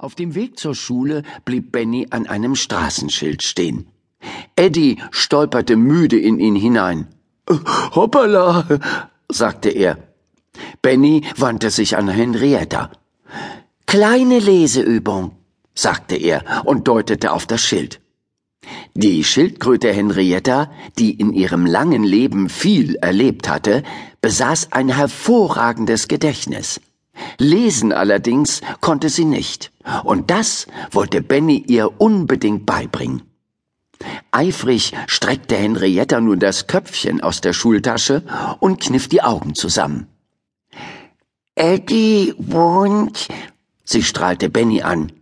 Auf dem Weg zur Schule blieb Benny an einem Straßenschild stehen. Eddie stolperte müde in ihn hinein. Hoppala, sagte er. Benny wandte sich an Henrietta. Kleine Leseübung, sagte er und deutete auf das Schild. Die Schildkröte Henrietta, die in ihrem langen Leben viel erlebt hatte, besaß ein hervorragendes Gedächtnis. Lesen allerdings konnte sie nicht, und das wollte Benny ihr unbedingt beibringen. Eifrig streckte Henrietta nun das Köpfchen aus der Schultasche und kniff die Augen zusammen. Eddie wohnt, sie strahlte Benny an.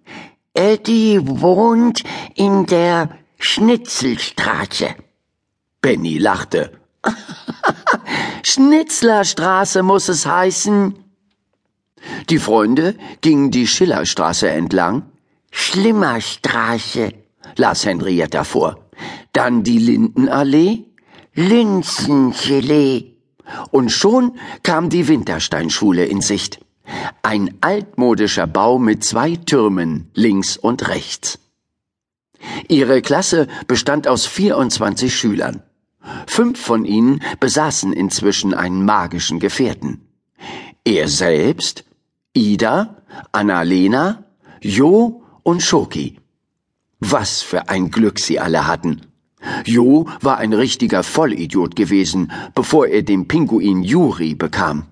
Eddie wohnt in der Schnitzelstraße. Benny lachte. Schnitzlerstraße muss es heißen. Die Freunde gingen die Schillerstraße entlang. Schlimmerstraße, las Henrietta vor. Dann die Lindenallee, Linsengelee. Und schon kam die Wintersteinschule in Sicht. Ein altmodischer Bau mit zwei Türmen links und rechts. Ihre Klasse bestand aus 24 Schülern. Fünf von ihnen besaßen inzwischen einen magischen Gefährten. Er selbst, Ida, Annalena, Jo und Schoki. Was für ein Glück sie alle hatten. Jo war ein richtiger Vollidiot gewesen, bevor er den Pinguin Juri bekam.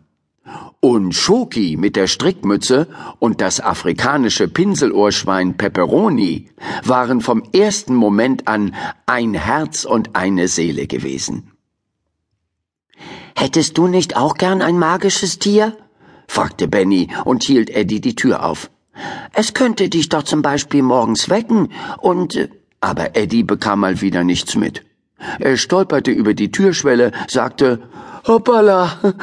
Und Schoki mit der Strickmütze und das afrikanische Pinselohrschwein Pepperoni waren vom ersten Moment an ein Herz und eine Seele gewesen. Hättest du nicht auch gern ein magisches Tier? Fragte Benny und hielt Eddie die Tür auf. Es könnte dich doch zum Beispiel morgens wecken und. Aber Eddie bekam mal wieder nichts mit. Er stolperte über die Türschwelle, sagte Hoppala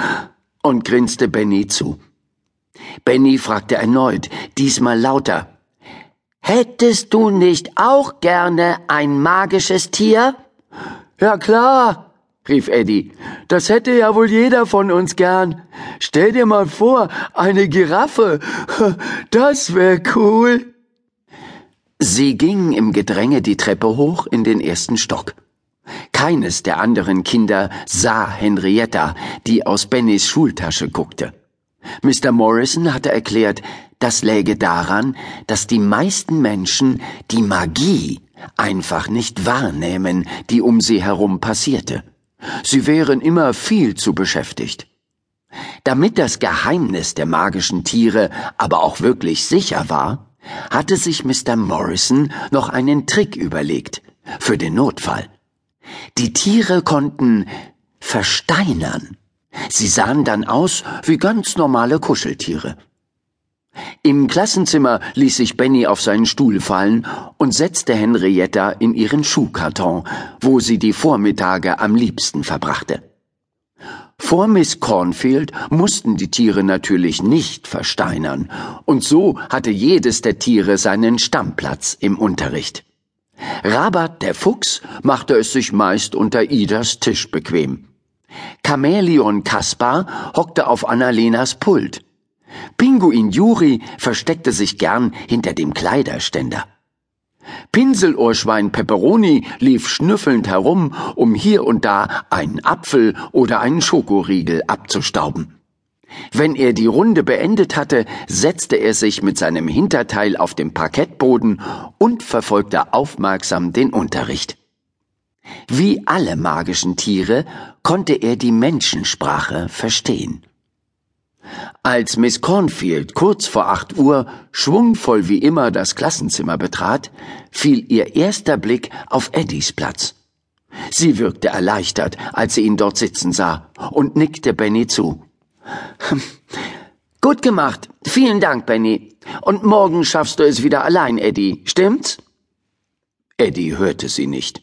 und grinste Benny zu. Benny fragte erneut, diesmal lauter Hättest du nicht auch gerne ein magisches Tier? Ja klar, rief Eddie. Das hätte ja wohl jeder von uns gern. Stell dir mal vor, eine Giraffe. Das wär cool. Sie gingen im Gedränge die Treppe hoch in den ersten Stock. Keines der anderen Kinder sah Henrietta, die aus Bennys Schultasche guckte. Mr. Morrison hatte erklärt, das läge daran, dass die meisten Menschen die Magie einfach nicht wahrnehmen, die um sie herum passierte. Sie wären immer viel zu beschäftigt. Damit das Geheimnis der magischen Tiere aber auch wirklich sicher war, hatte sich Mr. Morrison noch einen Trick überlegt für den Notfall. Die Tiere konnten versteinern. Sie sahen dann aus wie ganz normale Kuscheltiere. Im Klassenzimmer ließ sich Benny auf seinen Stuhl fallen und setzte Henrietta in ihren Schuhkarton, wo sie die Vormittage am liebsten verbrachte. Vor Miss Cornfield mussten die Tiere natürlich nicht versteinern, und so hatte jedes der Tiere seinen Stammplatz im Unterricht. Rabat der Fuchs machte es sich meist unter Idas Tisch bequem. Chamäleon Kaspar hockte auf Annalenas Pult. Pinguin Juri versteckte sich gern hinter dem Kleiderständer. Pinselohrschwein Pepperoni lief schnüffelnd herum, um hier und da einen Apfel oder einen Schokoriegel abzustauben. Wenn er die Runde beendet hatte, setzte er sich mit seinem Hinterteil auf dem Parkettboden und verfolgte aufmerksam den Unterricht. Wie alle magischen Tiere konnte er die Menschensprache verstehen. Als Miss Cornfield kurz vor acht Uhr schwungvoll wie immer das Klassenzimmer betrat, fiel ihr erster Blick auf Eddies Platz. Sie wirkte erleichtert, als sie ihn dort sitzen sah, und nickte Benny zu. Gut gemacht. Vielen Dank, Benny. Und morgen schaffst du es wieder allein, Eddie. Stimmt's? Eddie hörte sie nicht.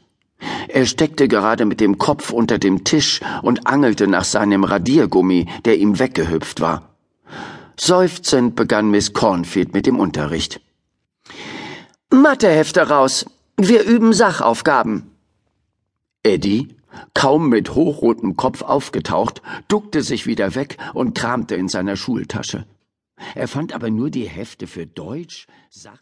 Er steckte gerade mit dem Kopf unter dem Tisch und angelte nach seinem Radiergummi, der ihm weggehüpft war. Seufzend begann Miss Cornfield mit dem Unterricht. Mathehefte raus. Wir üben Sachaufgaben. Eddie, kaum mit hochrotem Kopf aufgetaucht, duckte sich wieder weg und kramte in seiner Schultasche. Er fand aber nur die Hefte für Deutsch, Sach